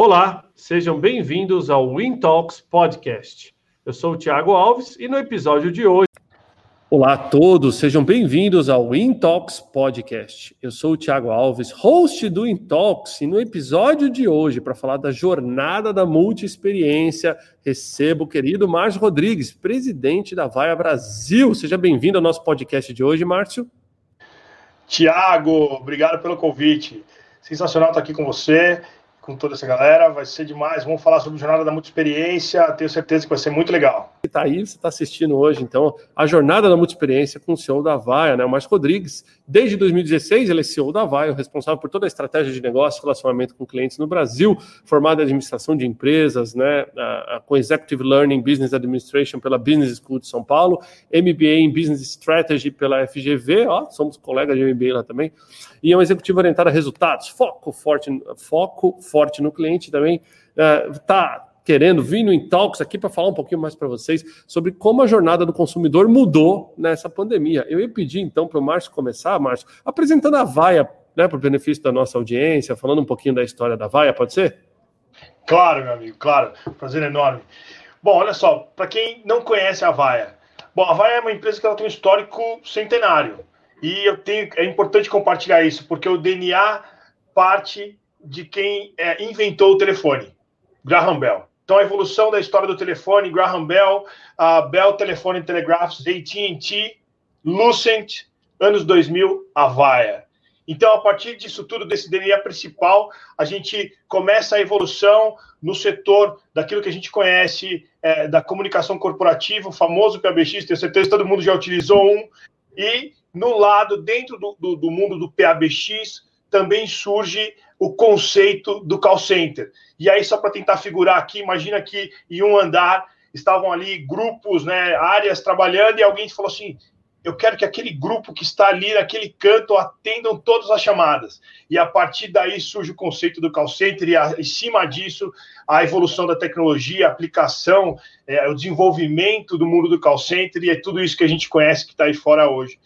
Olá, sejam bem-vindos ao WinTalks Podcast. Eu sou o Thiago Alves e no episódio de hoje. Olá a todos, sejam bem-vindos ao WinTalks Podcast. Eu sou o Thiago Alves, host do WinTalks, e no episódio de hoje, para falar da jornada da multi-experiência, recebo o querido Márcio Rodrigues, presidente da Vaia Brasil. Seja bem-vindo ao nosso podcast de hoje, Márcio. Tiago, obrigado pelo convite. Sensacional estar aqui com você com toda essa galera. Vai ser demais. Vamos falar sobre Jornada da Muita Experiência. Tenho certeza que vai ser muito legal. Está aí, você está assistindo hoje, então, a Jornada da Muita Experiência com o CEO da Vaia, né, o Márcio Rodrigues. Desde 2016, ele é CEO da Vaia, responsável por toda a estratégia de negócio, relacionamento com clientes no Brasil, formado em administração de empresas, né, com Executive Learning Business Administration pela Business School de São Paulo, MBA em Business Strategy pela FGV, ó, somos colegas de MBA lá também, e é um executivo orientado a resultados, foco forte, foco forte no cliente também, está uh, querendo vir no Intalks aqui para falar um pouquinho mais para vocês sobre como a jornada do consumidor mudou nessa pandemia. Eu ia pedir então para o Márcio começar, Márcio, apresentando a Vaia, né, para o benefício da nossa audiência, falando um pouquinho da história da Vaia, pode ser? Claro, meu amigo, claro. Prazer enorme. Bom, olha só, para quem não conhece a Vaia, bom, a Vaia é uma empresa que ela tem um histórico centenário. E eu tenho, é importante compartilhar isso, porque o DNA parte de quem é, inventou o telefone, Graham Bell. Então, a evolução da história do telefone, Graham Bell, a Bell Telephone Telegraphs, AT&T, Lucent, anos 2000, Avaya. Então, a partir disso tudo, desse DNA principal, a gente começa a evolução no setor daquilo que a gente conhece é, da comunicação corporativa, o famoso PABX, tenho certeza que todo mundo já utilizou um, e no lado, dentro do, do, do mundo do PABX, também surge o conceito do call center. E aí, só para tentar figurar aqui, imagina que em um andar estavam ali grupos, né, áreas trabalhando, e alguém falou assim: eu quero que aquele grupo que está ali naquele canto atendam todas as chamadas. E a partir daí surge o conceito do call center, e a, em cima disso, a evolução da tecnologia, a aplicação, é, o desenvolvimento do mundo do call center, e é tudo isso que a gente conhece que está aí fora hoje.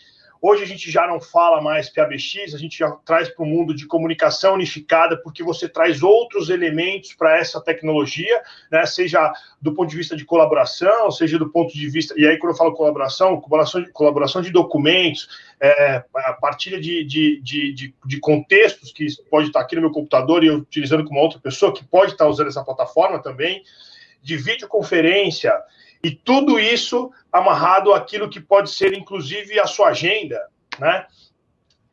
Hoje a gente já não fala mais PABX, a gente já traz para o mundo de comunicação unificada, porque você traz outros elementos para essa tecnologia, né? seja do ponto de vista de colaboração, seja do ponto de vista. E aí, quando eu falo colaboração, colaboração de, colaboração de documentos, é, partilha de, de, de, de, contextos que pode estar aqui no meu computador e eu utilizando com uma outra pessoa que pode estar usando essa plataforma também, de videoconferência. E tudo isso amarrado àquilo que pode ser, inclusive, a sua agenda, né?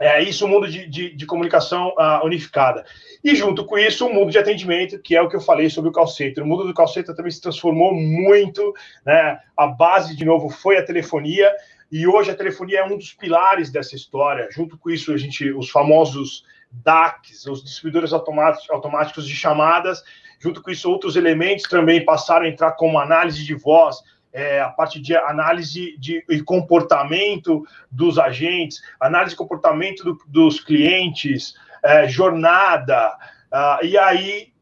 É isso o mundo de, de, de comunicação uh, unificada. E junto com isso, o mundo de atendimento, que é o que eu falei sobre o call center. O mundo do call center também se transformou muito, né? A base, de novo, foi a telefonia, e hoje a telefonia é um dos pilares dessa história. Junto com isso, a gente, os famosos DACs, os distribuidores automáticos de chamadas, Junto com isso, outros elementos também passaram a entrar como análise de voz, é, a parte de análise de, de comportamento dos agentes, análise de comportamento do, dos clientes, é, jornada, uh, e aí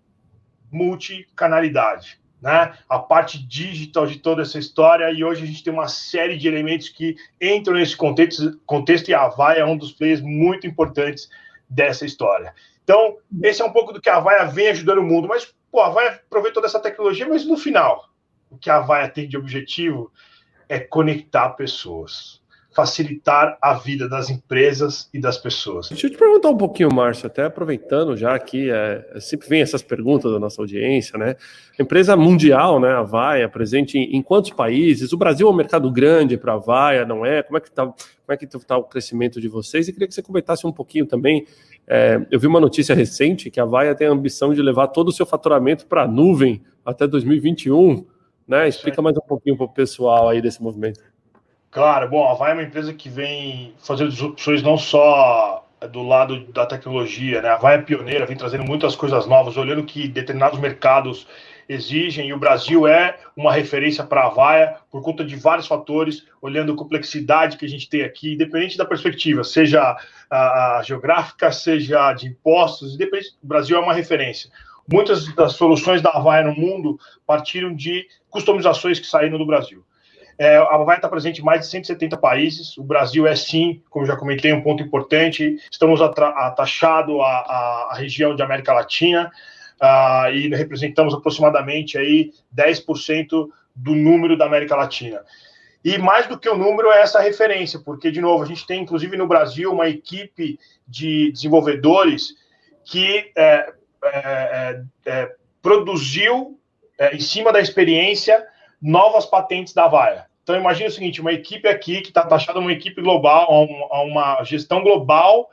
multicanalidade. Né? A parte digital de toda essa história, e hoje a gente tem uma série de elementos que entram nesse contexto, contexto e a Avaya é um dos players muito importantes dessa história. Então, esse é um pouco do que a Avaya vem ajudando o mundo, mas pô, a Avaya aproveitou dessa tecnologia, mas no final, o que a Avaya tem de objetivo é conectar pessoas, facilitar a vida das empresas e das pessoas. Deixa eu te perguntar um pouquinho, Márcio, até aproveitando já que é, sempre vem essas perguntas da nossa audiência, né? Empresa mundial, né? A Vaia, presente em, em quantos países? O Brasil é um mercado grande para a Vaia, não é? Como é que está como é que tá o crescimento de vocês? E queria que você comentasse um pouquinho também é, eu vi uma notícia recente que a Vaia tem a ambição de levar todo o seu faturamento para a nuvem até 2021. Né? Explica mais um pouquinho para o pessoal aí desse movimento. Claro, bom, a Vaia é uma empresa que vem fazendo disrupções não só do lado da tecnologia, né? A Vaia é pioneira, vem trazendo muitas coisas novas, olhando que determinados mercados exigem, e o Brasil é uma referência para a Vaia por conta de vários fatores, olhando a complexidade que a gente tem aqui, independente da perspectiva, seja a, a geográfica, seja de impostos, independente, o Brasil é uma referência. Muitas das soluções da Vaia no mundo partiram de customizações que saíram do Brasil. É, a Vai está presente em mais de 170 países. O Brasil é, sim, como já comentei, um ponto importante. Estamos atachados à, à, à região de América Latina uh, e representamos aproximadamente aí 10% do número da América Latina. E mais do que o número é essa referência, porque, de novo, a gente tem, inclusive no Brasil, uma equipe de desenvolvedores que é, é, é, é produziu, é, em cima da experiência, novas patentes da Vaia. Então, imagine o seguinte: uma equipe aqui que está taxada uma equipe global, a uma gestão global,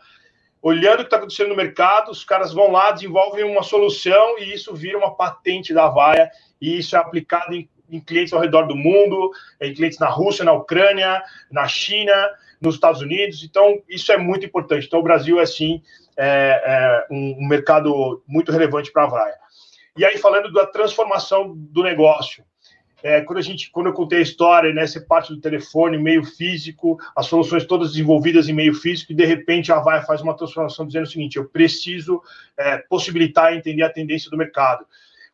olhando o que está acontecendo no mercado, os caras vão lá, desenvolvem uma solução e isso vira uma patente da Vaia, e isso é aplicado em, em clientes ao redor do mundo, em clientes na Rússia, na Ucrânia, na China, nos Estados Unidos. Então, isso é muito importante. Então, o Brasil é sim é, é um, um mercado muito relevante para a Vaia. E aí, falando da transformação do negócio. É, quando a gente, quando eu contei a história, né, ser parte do telefone, meio físico, as soluções todas desenvolvidas em meio físico, e de repente a Avaya faz uma transformação dizendo o seguinte: eu preciso é, possibilitar entender a tendência do mercado.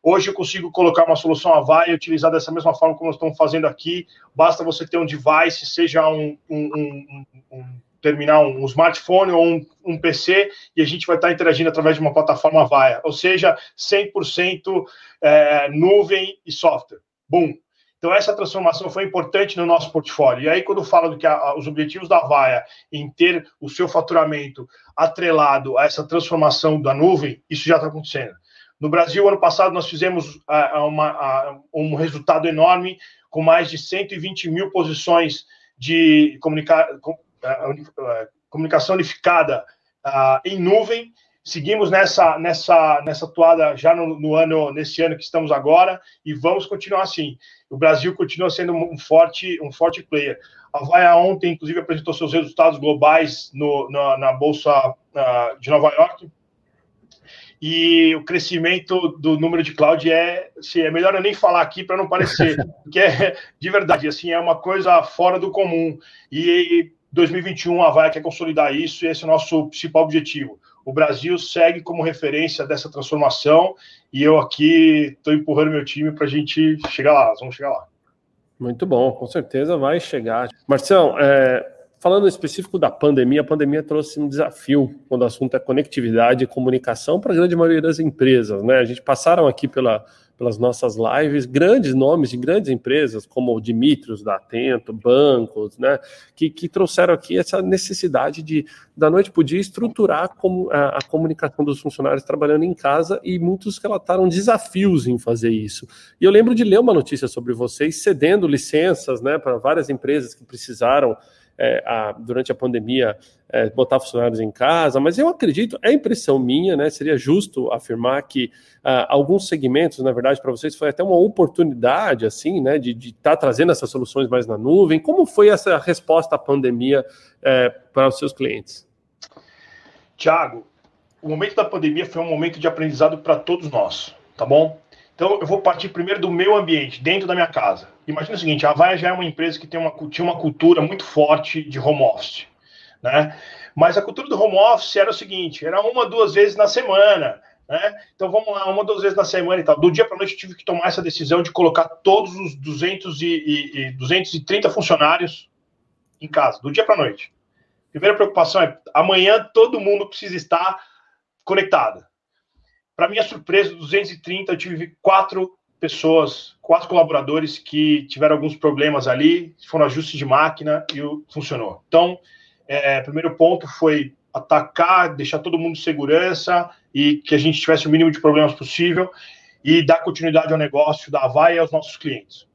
Hoje eu consigo colocar uma solução Avaya e utilizar dessa mesma forma como nós estamos fazendo aqui. Basta você ter um device, seja um, um, um, um terminal, um smartphone ou um, PC, e a gente vai estar interagindo através de uma plataforma Avaya, ou seja, 100% é, nuvem e software. Bom, então essa transformação foi importante no nosso portfólio. E aí, quando fala do que a, os objetivos da Vaia em ter o seu faturamento atrelado a essa transformação da nuvem, isso já está acontecendo. No Brasil, ano passado, nós fizemos uma, um resultado enorme, com mais de 120 mil posições de comunica com, uh, comunicação unificada em nuvem, Seguimos nessa nessa nessa toada já no, no, ano nesse ano que estamos agora e vamos continuar assim. O Brasil continua sendo um forte um forte player. A Vaia ontem, inclusive, apresentou seus resultados globais no, na, na bolsa uh, de Nova York e o crescimento do número de cloud é, assim, é melhor eu nem falar aqui para não parecer, porque é de verdade, assim, é uma coisa fora do comum. E 2021 a Vaia quer consolidar isso e esse é o nosso principal objetivo o Brasil segue como referência dessa transformação e eu aqui estou empurrando meu time para a gente chegar lá. Vamos chegar lá. Muito bom, com certeza vai chegar. Marcião, é, falando específico da pandemia, a pandemia trouxe um desafio quando o assunto é conectividade e comunicação para a grande maioria das empresas. Né? A gente passaram aqui pela pelas nossas lives, grandes nomes de grandes empresas, como o Dimitrios da Atento, bancos, né, que, que trouxeram aqui essa necessidade de, da noite para o dia, estruturar a, a, a, comunicação dos funcionários trabalhando em casa e muitos relataram desafios em fazer isso. E eu lembro de ler uma notícia sobre vocês cedendo licenças né, para várias empresas que precisaram é, a, durante a pandemia é, botar funcionários em casa, mas eu acredito, é impressão minha, né? Seria justo afirmar que uh, alguns segmentos, na verdade, para vocês foi até uma oportunidade, assim, né, de estar tá trazendo essas soluções mais na nuvem. Como foi essa resposta à pandemia é, para os seus clientes? Tiago, o momento da pandemia foi um momento de aprendizado para todos nós, tá bom? Então, eu vou partir primeiro do meu ambiente, dentro da minha casa. Imagina o seguinte, a Vaia já é uma empresa que tem uma, tinha uma cultura muito forte de home office, né? Mas a cultura do home office era o seguinte, era uma, duas vezes na semana, né? Então, vamos lá, uma, duas vezes na semana e tal. Do dia para noite, eu tive que tomar essa decisão de colocar todos os 200 e, e, e 230 funcionários em casa, do dia para noite. Primeira preocupação é, amanhã todo mundo precisa estar conectado. Para minha surpresa, 230, eu tive quatro pessoas, quatro colaboradores que tiveram alguns problemas ali, foram ajustes de máquina e funcionou. Então, é, primeiro ponto foi atacar, deixar todo mundo em segurança e que a gente tivesse o mínimo de problemas possível e dar continuidade ao negócio da Avaya e aos nossos clientes.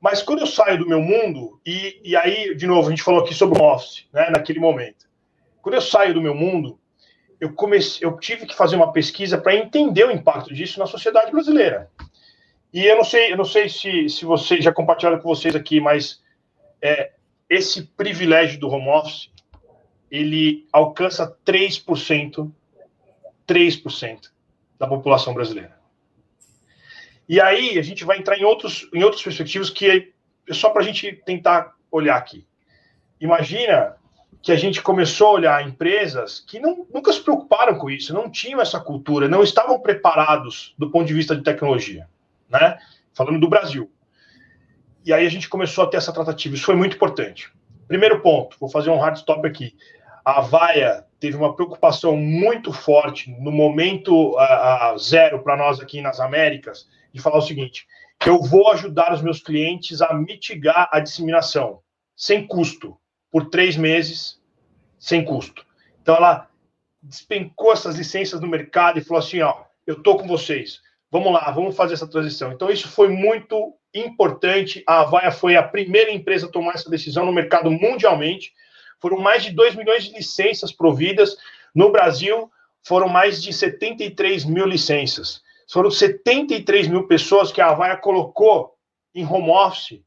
Mas quando eu saio do meu mundo, e, e aí, de novo, a gente falou aqui sobre o office, né, naquele momento. Quando eu saio do meu mundo, eu comecei, eu tive que fazer uma pesquisa para entender o impacto disso na sociedade brasileira. E eu não sei, eu não sei se, se vocês já compartilharam com vocês aqui, mas é, esse privilégio do home office ele alcança 3%, 3% da população brasileira. E aí a gente vai entrar em outros em outras perspectivas que é só para a gente tentar olhar aqui. Imagina que a gente começou a olhar empresas que não, nunca se preocuparam com isso, não tinham essa cultura, não estavam preparados do ponto de vista de tecnologia, né? Falando do Brasil. E aí a gente começou a ter essa tratativa. Isso foi muito importante. Primeiro ponto, vou fazer um hard stop aqui. A Vaia teve uma preocupação muito forte no momento uh, zero para nós aqui nas Américas de falar o seguinte: eu vou ajudar os meus clientes a mitigar a disseminação sem custo por três meses, sem custo. Então ela despencou essas licenças no mercado e falou assim: ó, eu tô com vocês. Vamos lá, vamos fazer essa transição. Então, isso foi muito importante. A Avaya foi a primeira empresa a tomar essa decisão no mercado mundialmente. Foram mais de 2 milhões de licenças providas. No Brasil, foram mais de 73 mil licenças. Foram 73 mil pessoas que a Avaya colocou em home office,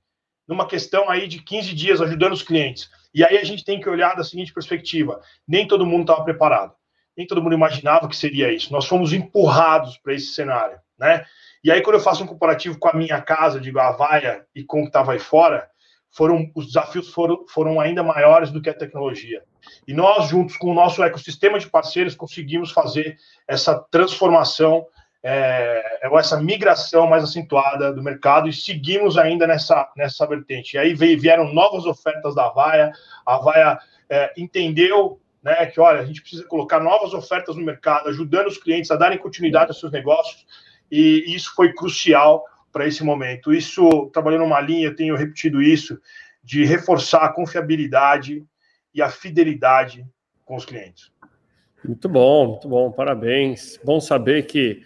numa questão aí de 15 dias, ajudando os clientes. E aí a gente tem que olhar da seguinte perspectiva: nem todo mundo estava preparado nem todo mundo imaginava que seria isso. Nós fomos empurrados para esse cenário, né? E aí, quando eu faço um comparativo com a minha casa, digo, a e com o que estava aí fora, foram, os desafios foram, foram ainda maiores do que a tecnologia. E nós, juntos com o nosso ecossistema de parceiros, conseguimos fazer essa transformação, é, essa migração mais acentuada do mercado e seguimos ainda nessa, nessa vertente. E aí veio, vieram novas ofertas da Vaia, a Vaia é, entendeu né, que olha, a gente precisa colocar novas ofertas no mercado, ajudando os clientes a darem continuidade aos seus negócios, e isso foi crucial para esse momento. Isso, trabalhando numa linha, tenho repetido isso, de reforçar a confiabilidade e a fidelidade com os clientes. Muito bom, muito bom, parabéns. Bom saber que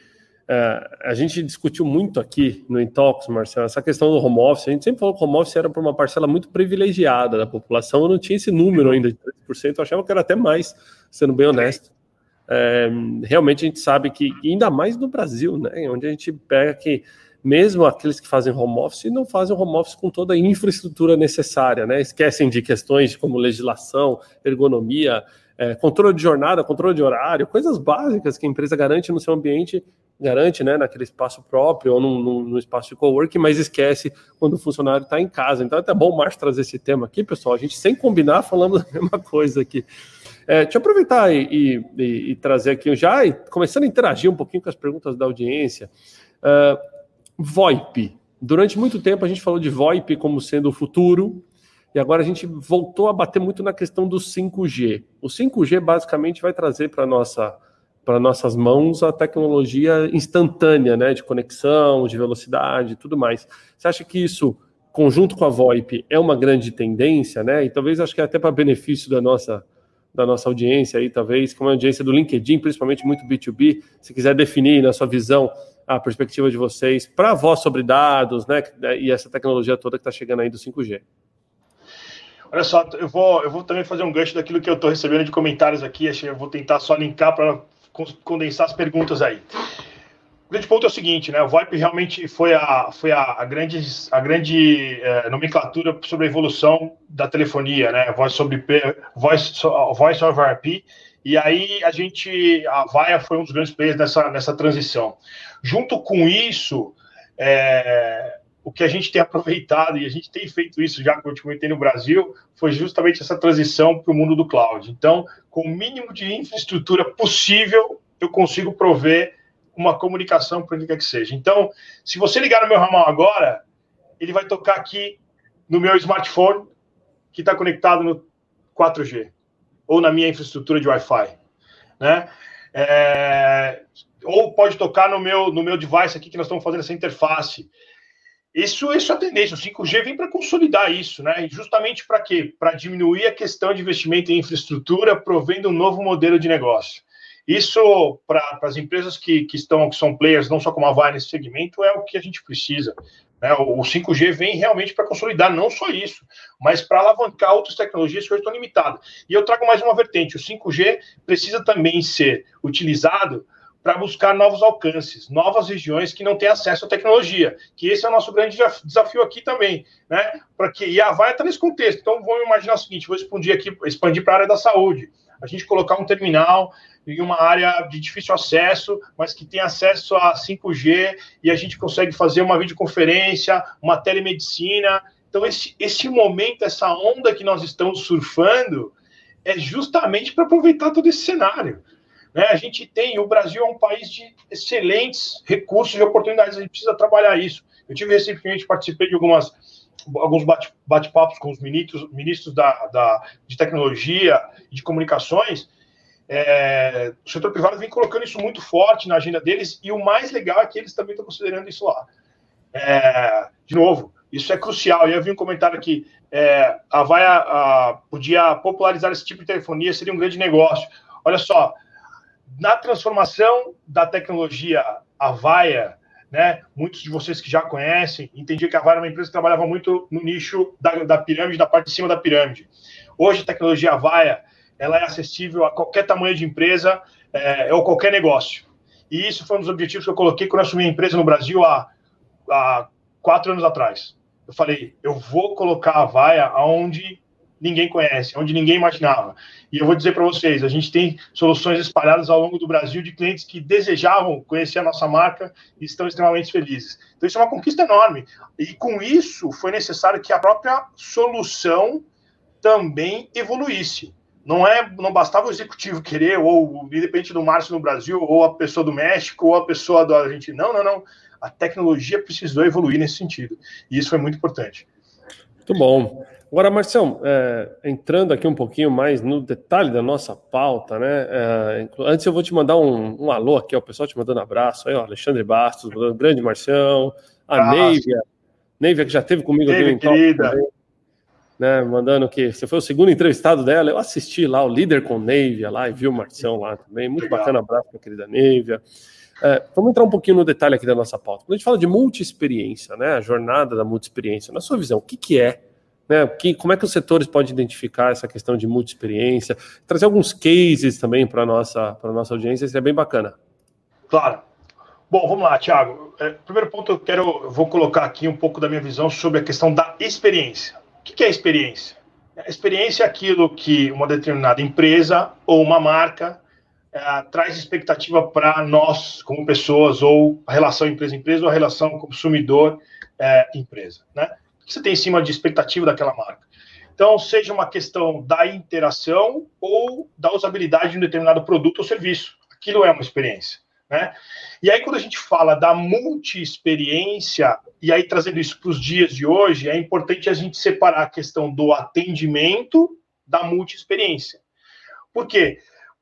é, a gente discutiu muito aqui no Intox, Marcelo, essa questão do home office. A gente sempre falou que o home office era para uma parcela muito privilegiada da população. Eu não tinha esse número ainda de 3%, eu achava que era até mais, sendo bem honesto. É, realmente a gente sabe que, ainda mais no Brasil, né, onde a gente pega que mesmo aqueles que fazem home office não fazem home office com toda a infraestrutura necessária, né? Esquecem de questões como legislação, ergonomia, é, controle de jornada, controle de horário, coisas básicas que a empresa garante no seu ambiente, garante né, naquele espaço próprio ou no, no espaço de coworking, mas esquece quando o funcionário está em casa. Então é até bom o Márcio trazer esse tema aqui, pessoal. A gente, sem combinar, falamos a mesma coisa aqui. É, deixa eu aproveitar e, e, e, trazer aqui já, começando a interagir um pouquinho com as perguntas da audiência. Uh, VoIP. Durante muito tempo a gente falou de VoIP como sendo o futuro, e agora a gente voltou a bater muito na questão do 5G. O 5G basicamente vai trazer para nossa para nossas mãos a tecnologia instantânea, né, de conexão, de velocidade, tudo mais. Você acha que isso, conjunto com a VoIP, é uma grande tendência, né? E talvez acho que é até para benefício da nossa da nossa audiência aí, talvez, como a audiência do LinkedIn, principalmente muito B2B, se quiser definir na sua visão a perspectiva de vocês para a voz sobre dados, né, e essa tecnologia toda que está chegando aí do 5G. Olha só, eu vou, eu vou também fazer um gancho daquilo que eu estou recebendo de comentários aqui. Eu vou tentar só linkar para condensar as perguntas aí. O grande ponto é o seguinte, né? O VoIP realmente foi a, foi a, grande, a grande é, nomenclatura sobre a evolução da telefonia, né? Voz sobre voice, voice over IP. E aí a gente, a Vaia foi um dos grandes players nessa, nessa transição. Junto com isso, é, o que a gente tem aproveitado, e a gente tem feito isso já, como eu comentei no Brasil, foi justamente essa transição para o mundo do cloud. Então, com o mínimo de infraestrutura possível, eu consigo prover uma comunicação para onde quer que seja. Então, se você ligar no meu ramal agora, ele vai tocar aqui no meu smartphone, que está conectado no 4G, ou na minha infraestrutura de Wi-Fi. Né? É... ou pode tocar no meu, no meu device aqui, que nós estamos fazendo essa interface. Isso, isso é a tendência. O 5G vem para consolidar isso, né? E justamente para quê? Para diminuir a questão de investimento em infraestrutura, provendo um novo modelo de negócio. Isso, para as empresas que, que estão, que são players, não só como a VAR nesse segmento, é o que a gente precisa. Né? O, o 5G vem realmente para consolidar não só isso, mas para alavancar outras tecnologias que hoje estão limitadas. E eu trago mais uma vertente: o 5G precisa também ser utilizado para buscar novos alcances, novas regiões que não têm acesso à tecnologia, que esse é o nosso grande desafio aqui também, né? Para que e a vai está nesse contexto. Então vamos imaginar o seguinte: vou expandir aqui, expandir para a área da saúde. A gente colocar um terminal em uma área de difícil acesso, mas que tem acesso a 5G e a gente consegue fazer uma videoconferência, uma telemedicina. Então esse esse momento, essa onda que nós estamos surfando, é justamente para aproveitar todo esse cenário. Né? A gente tem, o Brasil é um país de excelentes recursos e oportunidades, a gente precisa trabalhar isso. Eu tive recentemente, participei de algumas, alguns bate-papos com os ministros, ministros da, da, de tecnologia e de comunicações, É, o setor privado vem colocando isso muito forte na agenda deles, e o mais legal é que eles também estão considerando isso lá. É, de novo, isso é crucial. E eu vi um comentário aqui: é, a Vaia a, podia popularizar esse tipo de telefonia, seria um grande negócio. Olha só, na transformação da tecnologia Avaia, né, muitos de vocês que já conhecem, entendiam que a Avaia era uma empresa que trabalhava muito no nicho da, da pirâmide, da parte de cima da pirâmide. Hoje, a tecnologia Avaia ela é acessível a qualquer tamanho de empresa é, ou qualquer negócio. E isso foi um dos objetivos que eu coloquei quando eu assumi a empresa no Brasil há, há quatro anos atrás. Eu falei, eu vou colocar a vaia aonde ninguém conhece, onde ninguém imaginava. E eu vou dizer para vocês, a gente tem soluções espalhadas ao longo do Brasil de clientes que desejavam conhecer a nossa marca e estão extremamente felizes. Então isso é uma conquista enorme. E com isso foi necessário que a própria solução também evoluísse. Não é, não bastava o executivo querer, ou independente do Márcio no Brasil, ou a pessoa do México, ou a pessoa da Argentina. Não, não, não. A tecnologia precisou evoluir nesse sentido. E isso foi muito importante. Muito bom. Agora, Marcião, é, entrando aqui um pouquinho mais no detalhe da nossa pauta, né? É, antes eu vou te mandar um, um alô aqui, ó, o pessoal te mandando abraço aí, ó, Alexandre Bastos, grande Marcião, a ah, Neivia, Neivia que já teve comigo Neivia, aqui no querida. Também, né, mandando que você foi o segundo entrevistado dela, eu assisti lá o líder com Neivia lá e vi o Marcião lá também, muito Legal. bacana, abraço para querida Neivia. É, vamos entrar um pouquinho no detalhe aqui da nossa pauta. Quando a gente fala de multi-experiência, né, a jornada da multi-experiência, na sua visão, o que, que é né? Que, como é que os setores podem identificar essa questão de multi-experiência? Trazer alguns cases também para a nossa, nossa audiência, seria bem bacana. Claro. Bom, vamos lá, Thiago. É, primeiro ponto, eu quero, vou colocar aqui um pouco da minha visão sobre a questão da experiência. O que é experiência? A experiência é aquilo que uma determinada empresa ou uma marca é, traz expectativa para nós como pessoas, ou a relação empresa-empresa, ou a relação consumidor-empresa. É, né? Que você tem em cima de expectativa daquela marca. Então, seja uma questão da interação ou da usabilidade de um determinado produto ou serviço. Aquilo é uma experiência. Né? E aí, quando a gente fala da multi-experiência, e aí trazendo isso para os dias de hoje, é importante a gente separar a questão do atendimento da multi-experiência. Por quê?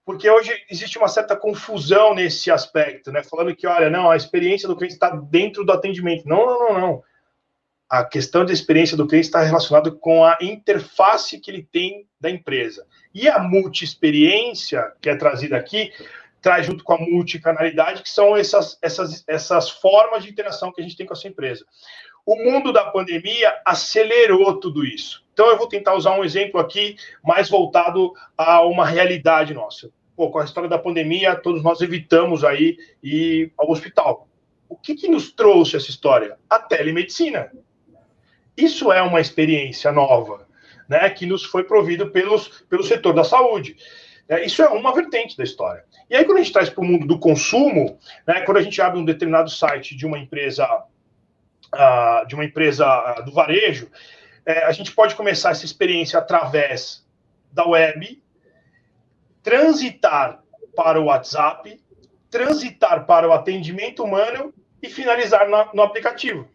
Porque hoje existe uma certa confusão nesse aspecto, né? Falando que, olha, não, a experiência do cliente está dentro do atendimento. Não, não, não, não a questão de experiência do cliente está relacionada com a interface que ele tem da empresa. E a multi-experiência, que é trazida aqui, traz junto com a multicanalidade, que são essas, essas, essas formas de interação que a gente tem com a sua empresa. O mundo da pandemia acelerou tudo isso. Então, eu vou tentar usar um exemplo aqui mais voltado a uma realidade nossa. Pô, com a história da pandemia, todos nós evitamos aí ir ao hospital. O que, que nos trouxe essa história? A telemedicina. Isso é uma experiência nova, né, que nos foi provido pelos, pelo setor da saúde. É, isso é uma vertente da história. E aí, quando a gente traz para o mundo do consumo, né, quando a gente abre um determinado site de uma empresa, uh, de uma empresa uh, do varejo, é, a gente pode começar essa experiência através da web, transitar para o WhatsApp, transitar para o atendimento humano e finalizar no, no aplicativo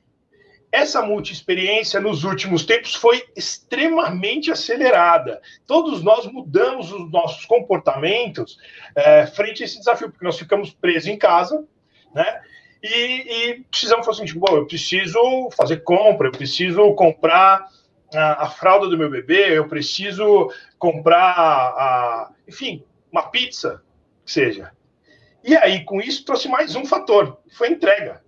essa multi-experiência nos últimos tempos foi extremamente acelerada. Todos nós mudamos os nossos comportamentos é, frente a esse desafio, porque nós ficamos presos em casa, né? E, e precisamos fazer assim, bom, eu preciso fazer compra, eu preciso comprar a, a fralda do meu bebê, eu preciso comprar, a, a, enfim, uma pizza, que seja. E aí, com isso, trouxe mais um fator, foi a entrega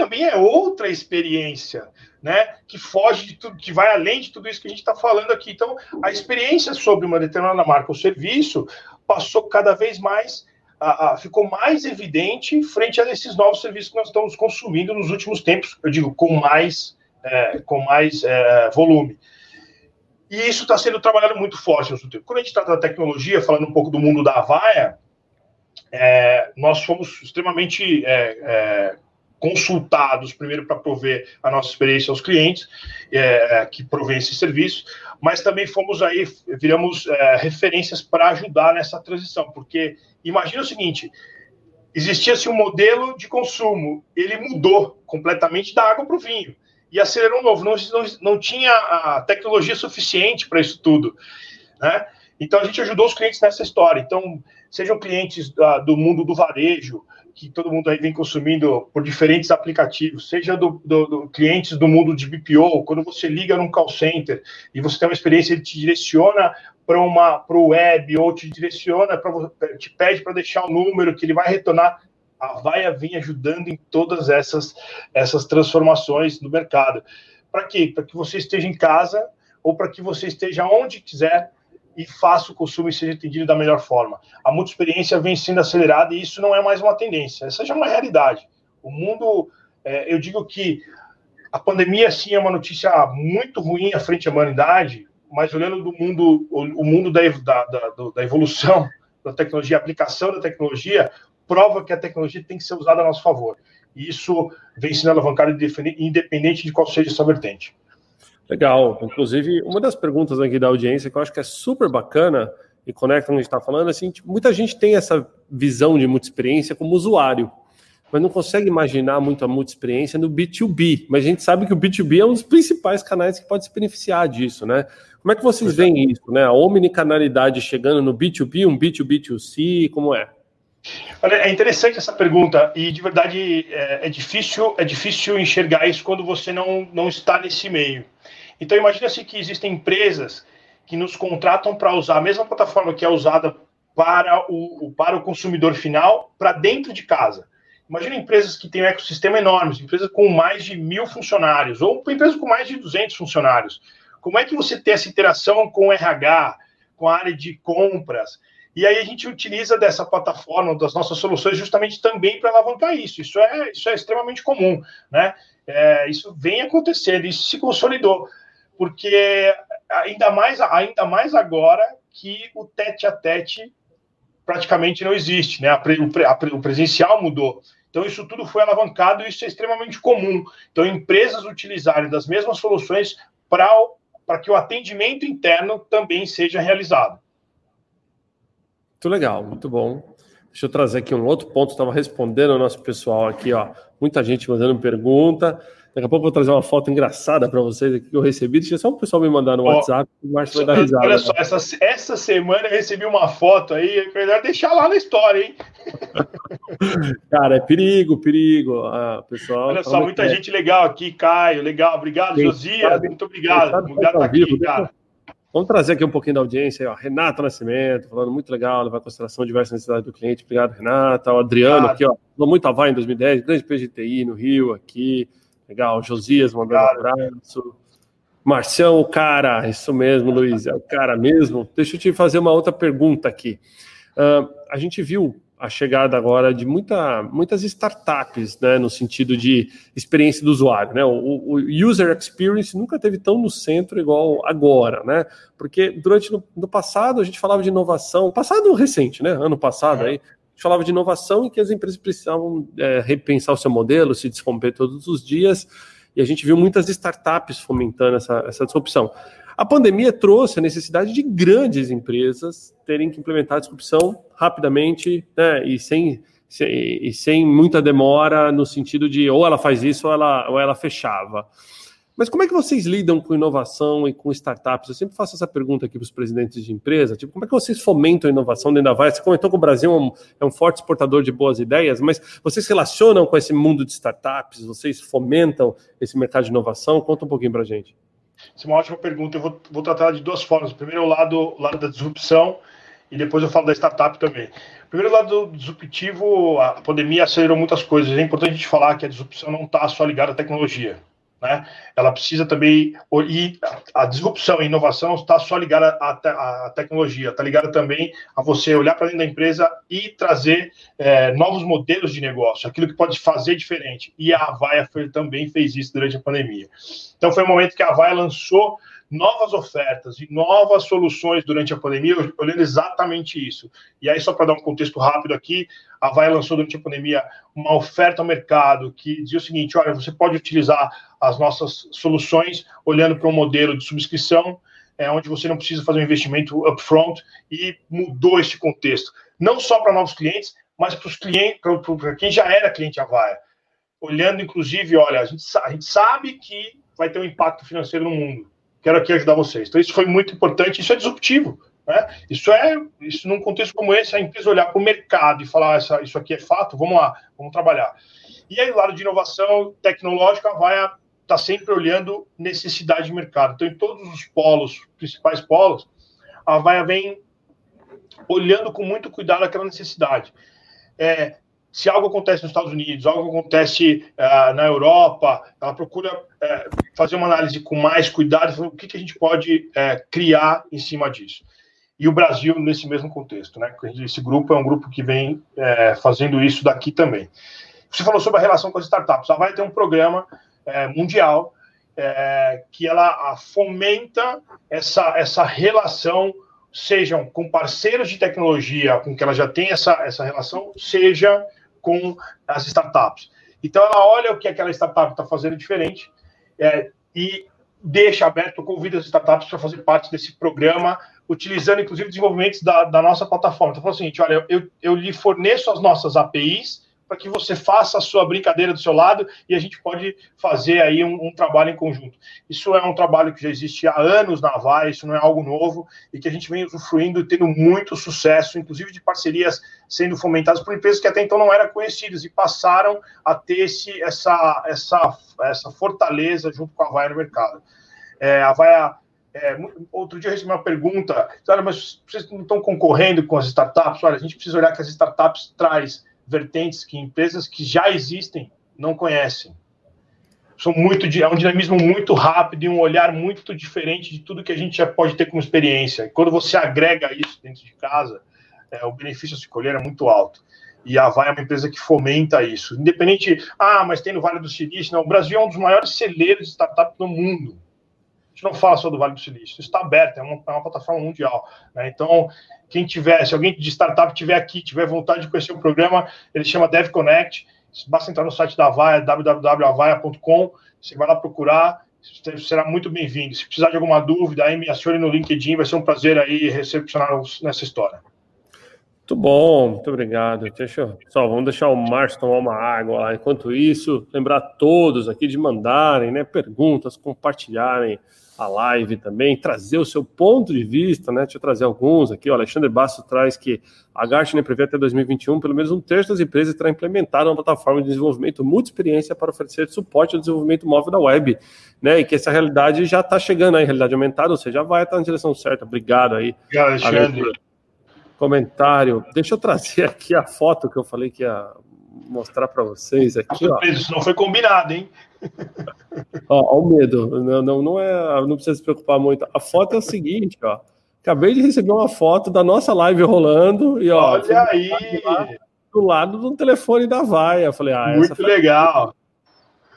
também é outra experiência, né? Que foge de tudo, que vai além de tudo isso que a gente está falando aqui. Então, a experiência sobre uma determinada marca ou serviço passou cada vez mais, a, a, ficou mais evidente frente a esses novos serviços que nós estamos consumindo nos últimos tempos. Eu digo com mais, é, com mais é, volume. E isso está sendo trabalhado muito forte. Quando a gente trata da tecnologia, falando um pouco do mundo da Avaia, é, nós fomos extremamente é, é, consultados primeiro para prover a nossa experiência aos clientes é, que provém esse serviço, mas também fomos aí, viramos é, referências para ajudar nessa transição, porque imagina o seguinte, existia-se um modelo de consumo, ele mudou completamente da água para o vinho, e acelerou um novo, não, não, não tinha a tecnologia suficiente para isso tudo, né? Então a gente ajudou os clientes nessa história. Então, sejam clientes uh, do mundo do varejo, que todo mundo aí vem consumindo por diferentes aplicativos, seja do, do, do, clientes do mundo de BPO, quando você liga num call center e você tem uma experiência, ele te direciona para uma para o web ou te direciona para te pede para deixar o um número que ele vai retornar. A Vaia vem ajudando em todas essas essas transformações no mercado. Para quê? Para que você esteja em casa ou para que você esteja onde quiser e faça o consumo e seja atendido da melhor forma. A multi-experiência vem sendo acelerada e isso não é mais uma tendência, essa já é uma realidade. O mundo, é, eu digo que a pandemia, sim, é uma notícia muito ruim à frente da humanidade, mas olhando do mundo, o, mundo da, da, da, evolução da tecnologia, a aplicação da tecnologia, prova que a tecnologia tem que ser usada a nosso favor. E isso vem sendo alavancado independente de qual seja essa vertente. Legal. Inclusive, uma das perguntas aqui da audiência que eu acho que é super bacana e conecta com o que a gente está falando, assim, tipo, muita gente tem essa visão de multi-experiência como usuário, mas não consegue imaginar muito a multi-experiência no B2B. Mas a gente sabe que o B2B é um dos principais canais que pode se beneficiar disso, né? Como é que vocês veem isso, né? A omnicanalidade chegando no B2B, um B2B2C, como é? Olha, é interessante essa pergunta e de verdade é, é, difícil é difícil enxergar isso quando você não, não está nesse meio. Então imagina-se que existem empresas que nos contratam para usar a mesma plataforma que é usada para o, para o consumidor final para dentro de casa. Imagina empresas que têm um ecossistema enorme, empresas com mais de mil funcionários ou empresas com mais de 200 funcionários. Como é que você tem essa interação com o RH, com a área de compras? E aí a gente utiliza dessa plataforma, das nossas soluções, justamente também para alavancar isso. Isso é, isso é extremamente comum, né? É, isso vem acontecendo, isso se consolidou, porque ainda mais, ainda mais agora que o tete a tete praticamente não existe, né? O, o presencial mudou. Então, isso tudo foi alavancado e isso é extremamente comum. Então, empresas utilizarem das mesmas soluções para que o atendimento interno também seja realizado. Muito legal, muito bom. Deixa eu trazer aqui um outro ponto. Estava respondendo ao nosso pessoal aqui, ó. Muita gente mandando pergunta. Daqui a pouco eu vou trazer uma foto engraçada para vocês aqui que eu recebi. Deixa só o pessoal me mandar no oh, WhatsApp. O Márcio vai dar risada. Olha só, essa, essa semana eu recebi uma foto aí. Melhor deixar lá na história, hein? Cara, é perigo, perigo. Ah, pessoal, Olha só, muita é. gente legal aqui, Caio. Legal, obrigado, Josias. Muito obrigado. Obrigado por estar aqui, cara. Vamos trazer aqui um pouquinho da audiência. Ó, Renata Nascimento, falando muito legal, levar em consideração diversas necessidades do cliente. Obrigado, Renata. O Adriano aqui, ó, falou muito a vai em 2010, grande PGTI no Rio aqui. Legal. Josias mandando um abraço. Marcião, o cara, isso mesmo, Luiz, é o cara mesmo. Deixa eu te fazer uma outra pergunta aqui. Uh, a gente viu a chegada agora de muita, muitas startups, né, no sentido de experiência do usuário, né? O, o, user experience nunca teve tão no centro igual agora, né? Porque durante no, no passado a gente falava de inovação, passado recente, né? Ano passado aí, a gente falava de inovação e que as empresas precisavam é, repensar o seu modelo, se descomper todos os dias, e a gente viu muitas startups fomentando essa, essa disrupção. A pandemia trouxe a necessidade de grandes empresas terem que implementar a disrupção rapidamente né, e, sem, sem, e sem muita demora, no sentido de ou ela faz isso ou ela, ou ela fechava. Mas como é que vocês lidam com inovação e com startups? Eu sempre faço essa pergunta aqui para os presidentes de empresa, tipo, como é que vocês fomentam a inovação dentro da Vai? Você comentou que o Brasil é um, é um, forte exportador de boas ideias, mas vocês relacionam com esse mundo de startups? Vocês fomentam esse mercado de inovação? Conta um pouquinho para a gente. Essa é uma ótima pergunta. Eu vou, vou tratar de duas formas. Primeiro, o lado, o lado da disrupção, e depois eu falo da startup também. Primeiro, lado disruptivo, a pandemia acelerou muitas coisas. É importante a gente falar que a disrupção não está só ligada à tecnologia. Né? Ela precisa também e a disrupção e inovação está só ligada à, à tecnologia, está ligada também a você olhar para dentro da empresa e trazer é, novos modelos de negócio, aquilo que pode fazer diferente. E a Avaya também fez isso durante a pandemia. Então foi o um momento que a Avaya lançou novas ofertas e novas soluções durante a pandemia, olhando exatamente isso. E aí, só para dar um contexto rápido aqui, a Vai lançou durante a pandemia uma oferta ao mercado que dizia o seguinte: olha, você pode utilizar as nossas soluções olhando para um modelo de subscrição, é, onde você não precisa fazer um investimento upfront, e mudou esse contexto. Não só para novos clientes, mas para os clientes, para quem já era cliente Avaya. Olhando, inclusive, olha, a gente, a gente sabe que vai ter um impacto financeiro no mundo quero aqui ajudar vocês. Então, isso foi muito importante, isso é disruptivo. Né? Isso é, isso num contexto como esse, a empresa olhar para o mercado e falar, essa, isso aqui é fato, vamos lá, vamos trabalhar. E aí, do lado de inovação tecnológica, vai está sempre olhando necessidade de mercado. Então, em todos os polos, principais polos, a Vaia vem olhando com muito cuidado aquela necessidade. É, se algo acontece nos Estados Unidos, algo acontece uh, na Europa, ela procura uh, fazer uma análise com mais cuidado, o que, que a gente pode uh, criar em cima disso. E o Brasil nesse mesmo contexto, né? Esse grupo é um grupo que vem fazendo isso daqui também. Você falou sobre a relação com as startups. Ela vai ter um programa mundial que ela fomenta essa, essa relação sejam com parceiros de tecnologia com que ela já tem essa, essa relação, seja com as startups. Então, ela olha o que aquela startup está fazendo diferente é, e deixa aberto, convida as startups para fazer parte desse programa, utilizando, inclusive, desenvolvimentos da, da nossa plataforma. Então, fala o seguinte, olha, eu, eu lhe forneço as nossas APIs, para que você faça a sua brincadeira do seu lado e a gente pode fazer aí um, um, trabalho em conjunto. Isso é um trabalho que já existe há anos na Vai, isso não é algo novo e que a gente vem usufruindo e tendo muito sucesso, inclusive de parcerias sendo fomentadas por empresas que até então não eram conhecidas e passaram a ter esse, essa, essa, essa fortaleza junto com a Vai no mercado. É, a é, outro dia eu recebi uma pergunta, olha, mas vocês não estão concorrendo com as startups? Olha, a gente precisa olhar que as startups traz vertentes que empresas que já existem não conhecem. São muito é um dinamismo muito rápido e um olhar muito diferente de tudo que a gente já pode ter como experiência. E quando você agrega isso dentro de casa, é, o benefício de escolher é muito alto. E a Vai é uma empresa que fomenta isso. Independente, ah, mas tem no Vale do Silício. Não, o Brasil é um dos maiores celeiros de startup do mundo gente não fala só do Vale do Silício, isso está aberto, é uma, é uma plataforma mundial. Né? Então, quem tiver, se alguém de startup tiver aqui, tiver vontade de conhecer o programa, ele chama DevConnect, basta entrar no site da Avaia, www.avaia.com, você vai lá procurar, será muito bem-vindo. Se precisar de alguma dúvida, aí me acione no LinkedIn, vai ser um prazer aí recepcionar nessa história. Muito bom, muito obrigado. Deixa eu, só, vamos deixar o Márcio tomar uma água lá. Enquanto isso, lembrar todos aqui de mandarem né, perguntas, compartilharem a live também, trazer o seu ponto de vista, né? Deixa eu trazer alguns aqui. O Alexandre Basso traz que a Gartner prevê até 2021 pelo menos um terço das empresas terá implementado uma plataforma de desenvolvimento multi-experiência para oferecer suporte ao desenvolvimento móvel da web, né? E que essa realidade já está chegando aí, realidade aumentada, ou seja, vai estar na direção certa. Obrigado aí. Alexandre. Comentário. Deixa eu trazer aqui a foto que eu falei que ia mostrar para vocês aqui. Ó. Isso não foi combinado, hein? ó, ó, o medo. Não, não, não, é, não precisa se preocupar muito. A foto é o seguinte, ó. Acabei de receber uma foto da nossa live rolando e ó. Olha aí. Do lado do telefone da Vaia. Falei, ah, muito legal.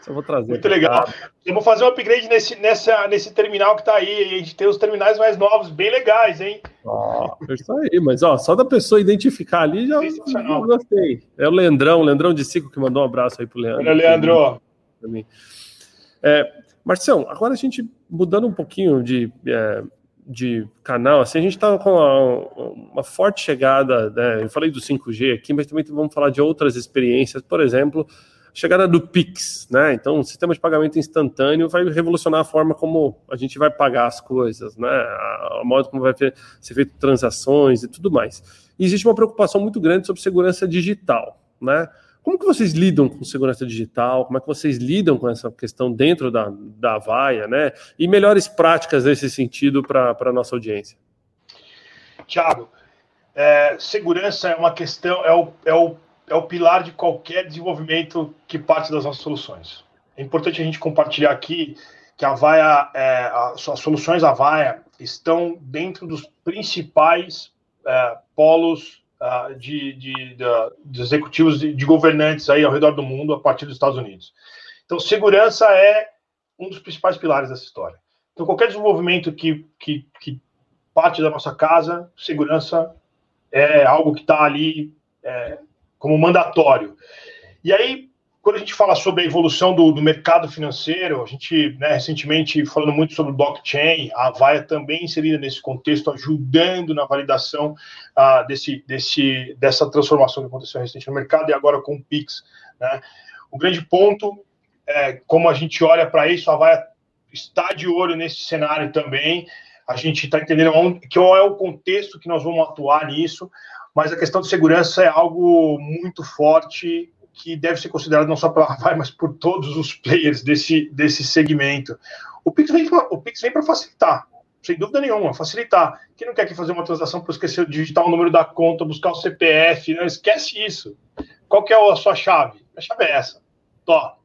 Eu vou trazer. Muito legal. Eu vou fazer um upgrade nesse, nessa, nesse terminal que está aí. A gente tem os terminais mais novos, bem legais, hein? Ó, é isso aí, mas ó, só da pessoa identificar ali já, já gostei. É o Leandrão, o Leandrão de Cico que mandou um abraço aí pro Leandro. Olha, Leandro. É, Marcião, agora a gente mudando um pouquinho de, é, de canal, assim, a gente está com uma, uma, forte chegada, né? Eu falei do 5G aqui, mas também vamos falar de outras experiências, por exemplo chegada do Pix, né? Então, o sistema de pagamento instantâneo vai revolucionar a forma como a gente vai pagar as coisas, né? A, modo como vai ser feito transações e tudo mais. E existe uma preocupação muito grande sobre segurança digital, né? Como que vocês lidam com segurança digital? Como é que vocês lidam com essa questão dentro da, da vaia, né? E melhores práticas nesse sentido para a nossa audiência? Tiago, é, segurança é uma questão, é o, é o é o pilar de qualquer desenvolvimento que parte das nossas soluções. É importante a gente compartilhar aqui que a Vaia, é, as soluções da Vaia estão dentro dos principais é, polos uh, de, de, de, de, executivos de, de governantes aí ao redor do mundo a partir dos Estados Unidos. Então, segurança é um dos principais pilares dessa história. Então, qualquer desenvolvimento que, que, que parte da nossa casa, segurança é algo que está ali é, como mandatório. E aí, quando a gente fala sobre a evolução do, do mercado financeiro, a gente, né, recentemente, falando muito sobre blockchain, a Vaia também inserida nesse contexto, ajudando na validação uh, desse, desse, dessa transformação que aconteceu recentemente no mercado e agora com o Pix. Né? O grande ponto, é, como a gente olha para isso, a Vaia está de olho nesse cenário também, a gente está entendendo onde, qual é o contexto que nós vamos atuar nisso, mas a questão de segurança é algo muito forte que deve ser considerado não só pela Vai, mas por todos os players desse, desse segmento. O Pix vem, para facilitar, sem dúvida nenhuma, facilitar. Quem não quer que fazer uma transação para esquecer de digitar o número da conta, buscar o CPF, não esquece isso. Qual que é a sua chave? A chave é essa. Tó.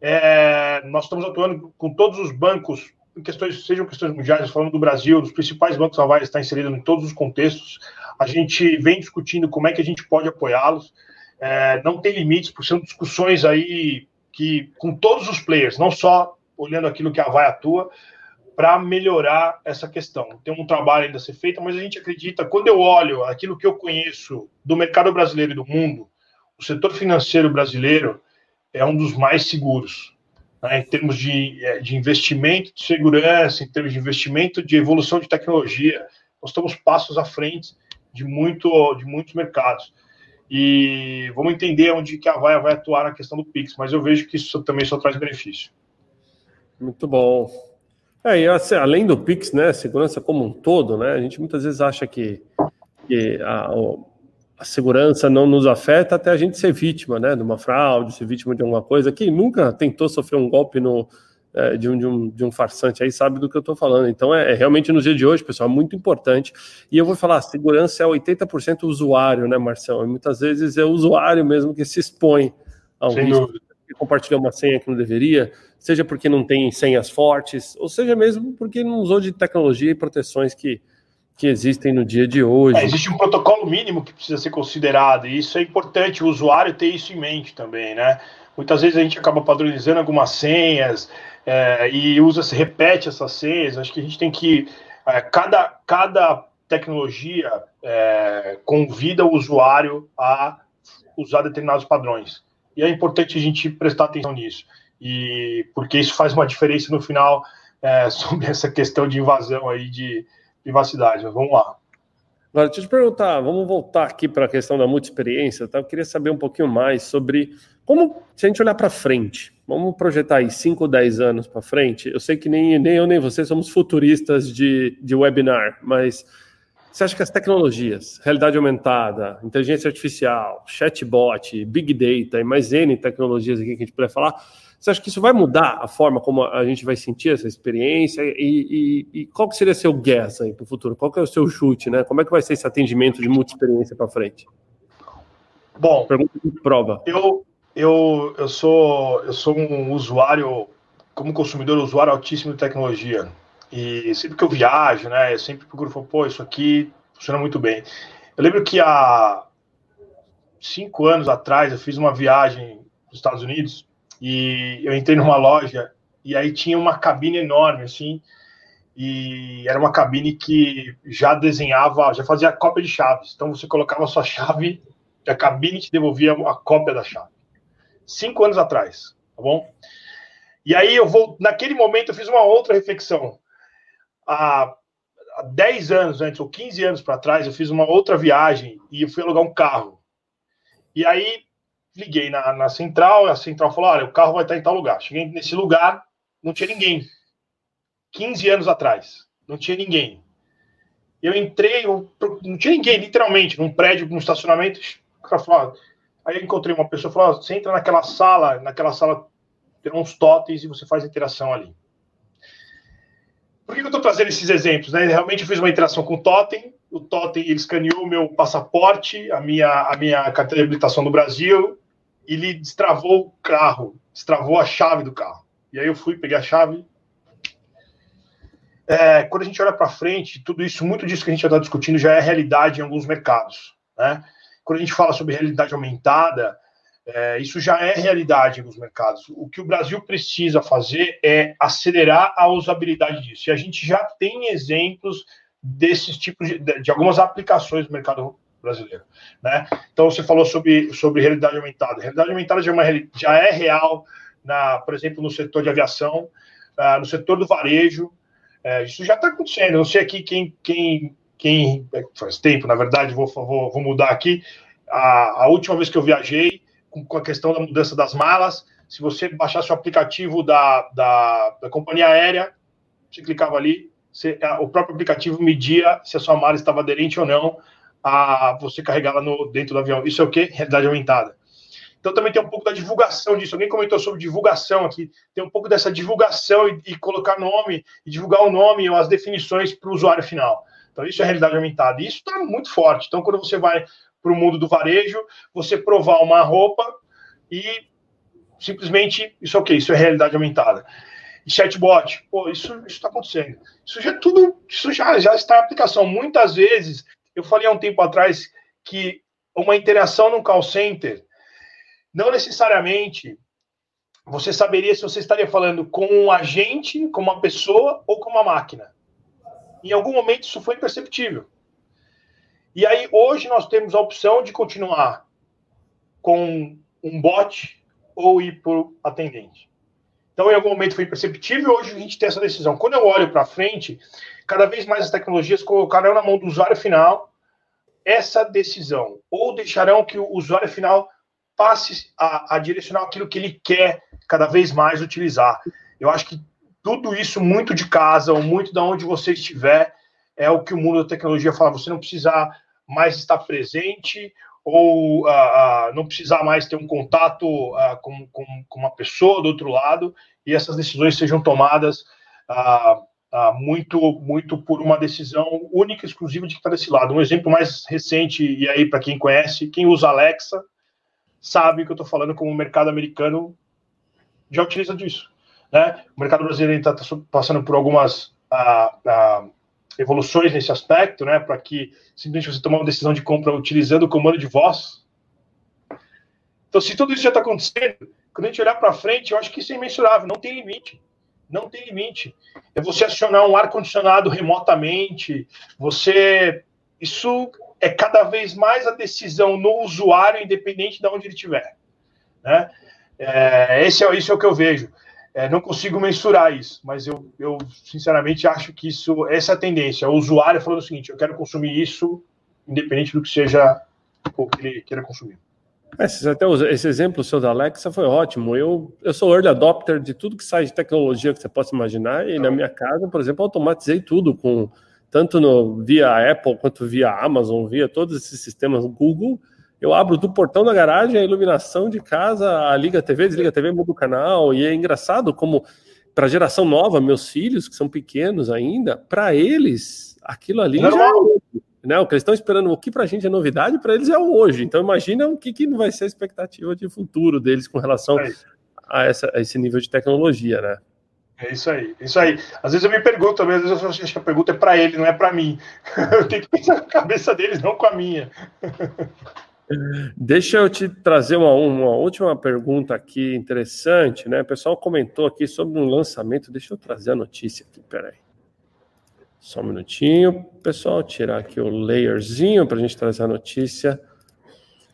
É, nós estamos atuando com todos os bancos, questões, sejam questões mundiais, falando do Brasil, dos principais bancos, a Vai está inserido em todos os contextos. A gente vem discutindo como é que a gente pode apoiá-los. É, não tem limites, porque são discussões aí que, com todos os players, não só olhando aquilo que a Vai atua, para melhorar essa questão. Tem um trabalho ainda a ser feito, mas a gente acredita, quando eu olho aquilo que eu conheço do mercado brasileiro e do mundo, o setor financeiro brasileiro é um dos mais seguros. Né, em termos de, é, de investimento de segurança, em termos de investimento de evolução de tecnologia, nós estamos passos à frente de, muito, de muitos mercados. E vamos entender onde que a Vaia vai atuar na questão do Pix, mas eu vejo que isso também só traz benefício. Muito bom. É, e assim, além do Pix, né, segurança como um todo, né, a gente muitas vezes acha que, que a, a, segurança não nos afeta até a gente ser vítima, né, de uma fraude, ser vítima de alguma coisa. Quem nunca tentou sofrer um golpe no, é, de, um, de, um, de um farsante aí sabe do que eu estou falando. Então, é, é, realmente no dia de hoje, pessoal, é muito importante. E eu vou falar, segurança é 80% usuário, né, Marcelo? E muitas vezes é o usuário mesmo que se expõe ao Sem risco. Dúvida compartilhar uma senha que não deveria, seja porque não tem senhas fortes, ou seja mesmo porque não usou de tecnologia e proteções que, que existem no dia de hoje. É, existe um protocolo mínimo que precisa ser considerado, e isso é importante, o usuário ter isso em mente também, né? Muitas vezes a gente acaba padronizando algumas senhas é, e usa, se repete essas senhas. Acho que a gente tem que. É, cada, cada tecnologia é, convida o usuário a usar determinados padrões e é importante a gente prestar atenção nisso, e porque isso faz uma diferença no final é, sobre essa questão de invasão aí de privacidade. Vamos lá. Agora, deixa eu te perguntar, vamos voltar aqui para a questão da multi-experiência, tá? Eu queria saber um pouquinho mais sobre como, se a gente olhar para frente, vamos projetar aí 5 ou 10 anos para frente, eu sei que nem, nem eu nem você somos futuristas de, de webinar, mas você acha que as tecnologias, realidade aumentada, inteligência artificial, chatbot, big data e mais N tecnologias aqui que a gente puder falar, você acha que isso vai mudar a forma como a gente vai sentir essa experiência? E, e, e qual que seria seu guess aí para o futuro? Qual que é o seu chute, né? Como é que vai ser esse atendimento de multi-experiência para frente? Bom, Pergunta de prova. Eu, eu, eu, sou, eu sou um usuário, como consumidor, usuário altíssimo de tecnologia. E sempre que eu viajo, né, eu sempre procuro falar, pô, isso aqui funciona muito bem. Eu lembro que há cinco anos atrás eu fiz uma viagem nos Estados Unidos e eu entrei numa loja e aí tinha uma cabine enorme, assim, e era uma cabine que já desenhava, já fazia cópia de chaves. Então você colocava a sua chave e a cabine te devolvia a cópia da chave. Cinco anos atrás, tá bom? E aí eu vou, naquele momento eu fiz uma outra reflexão há, 10 anos antes, ou 15 anos para trás, eu fiz uma outra viagem e eu fui alugar um carro. E aí liguei na, na central, a central falou: olha, o carro vai estar em tal lugar. Cheguei nesse lugar, não tinha ninguém. 15 anos atrás, não tinha ninguém. Eu entrei, eu, não tinha ninguém, literalmente, num prédio, num estacionamento. Falou, aí eu encontrei uma pessoa falou: você entra naquela sala, naquela sala tem uns totens e você faz interação ali. Por que eu estou trazendo esses exemplos? Né? Realmente eu fiz uma interação com o Totem, o Totem ele escaneou o meu passaporte, a minha, a minha carteira de habilitação do Brasil, ele destravou o carro, destravou a chave do carro. E aí eu fui, peguei a chave. É, quando a gente olha para frente, tudo isso, muito disso que a gente já está discutindo já é realidade em alguns mercados. Né? Quando a gente fala sobre realidade aumentada, é, isso já é realidade nos mercados. O que o Brasil precisa fazer é acelerar a usabilidade disso. E a gente já tem exemplos desses tipos de, de algumas aplicações no mercado brasileiro. Né? Então, você falou sobre, sobre realidade aumentada. Realidade aumentada já é, uma, já é real, na, por exemplo, no setor de aviação, uh, no setor do varejo. Uh, isso já está acontecendo. Eu não sei aqui quem, quem, quem. Faz tempo, na verdade, vou, vou, vou mudar aqui. A, a última vez que eu viajei, com, com a questão da mudança das malas. Se você baixasse o aplicativo da, da, da companhia aérea, você clicava ali, você, o próprio aplicativo media se a sua mala estava aderente ou não a você carregá-la dentro do avião. Isso é o que? Realidade aumentada. Então também tem um pouco da divulgação disso. Alguém comentou sobre divulgação aqui. Tem um pouco dessa divulgação e, e colocar nome, e divulgar o nome ou as definições para o usuário final. Então isso é realidade aumentada. E isso está muito forte. Então quando você vai para o mundo do varejo, você provar uma roupa e simplesmente isso é o que? Isso é realidade aumentada. E chatbot, pô, isso está acontecendo. Isso já é tudo, isso já, já está em aplicação. Muitas vezes, eu falei há um tempo atrás que uma interação no call center não necessariamente você saberia se você estaria falando com um agente, com uma pessoa ou com uma máquina. Em algum momento isso foi imperceptível. E aí hoje nós temos a opção de continuar com um bot ou ir por atendente. Então, em algum momento foi imperceptível, hoje a gente tem essa decisão. Quando eu olho para frente, cada vez mais as tecnologias colocarão na mão do usuário final essa decisão, ou deixarão que o usuário final passe a, a direcionar aquilo que ele quer cada vez mais utilizar. Eu acho que tudo isso, muito de casa, ou muito de onde você estiver, é o que o mundo da tecnologia fala. Você não precisa mais estar presente ou uh, uh, não precisar mais ter um contato uh, com, com, com, uma pessoa do outro lado e essas decisões sejam tomadas muito muito por uma decisão única, exclusiva de que está desse lado. Um exemplo mais recente, e aí para quem conhece, quem usa Alexa, sabe que eu estou falando como o mercado americano já utiliza disso. Né? O mercado brasileiro está passando por algumas uh, uh, evoluções nesse aspecto, né? para que simplesmente você tomar uma decisão de compra utilizando o comando de voz. Então, se tudo isso já está acontecendo, quando a gente olhar para frente, eu acho que isso é imensurável, não tem limite. Não tem limite. É você acionar um ar-condicionado remotamente, você. Isso é cada vez mais a decisão no usuário, independente de onde ele estiver. Né? É, esse é, isso é o que eu vejo. É, não consigo mensurar isso, mas eu, eu sinceramente acho que isso, essa é a tendência. O usuário falando o seguinte: eu quero consumir isso, independente do que seja o que ele queira consumir. É, até esse exemplo seu da Alexa foi ótimo. Eu, eu sou early adopter de tudo que sai de tecnologia que você possa imaginar, e na minha casa, por exemplo, automatizei tudo com tanto no, via Apple quanto via Amazon, via todos esses sistemas Google. Eu abro do portão da garagem a iluminação de casa, a liga a TV, desliga a TV, muda o canal. E é engraçado como, para a geração nova, meus filhos, que são pequenos ainda, para eles, aquilo ali já é, né, o que eles estão esperando, o que para a gente é novidade, para eles é o hoje. Então, imagina o que, que vai ser a expectativa de futuro deles com relação é a, essa, a esse nível de tecnologia, né? É isso aí, isso aí. Às vezes eu me pergunto também, às vezes eu acho que a pergunta é para ele, não é para mim. Eu tenho que pensar com a cabeça deles, não com a minha. Deixa eu te trazer uma, uma última pergunta aqui interessante, né? O pessoal comentou aqui sobre um lançamento. Deixa eu trazer a notícia aqui, peraí. Só um minutinho, pessoal, tirar aqui o layerzinho para a gente trazer a notícia.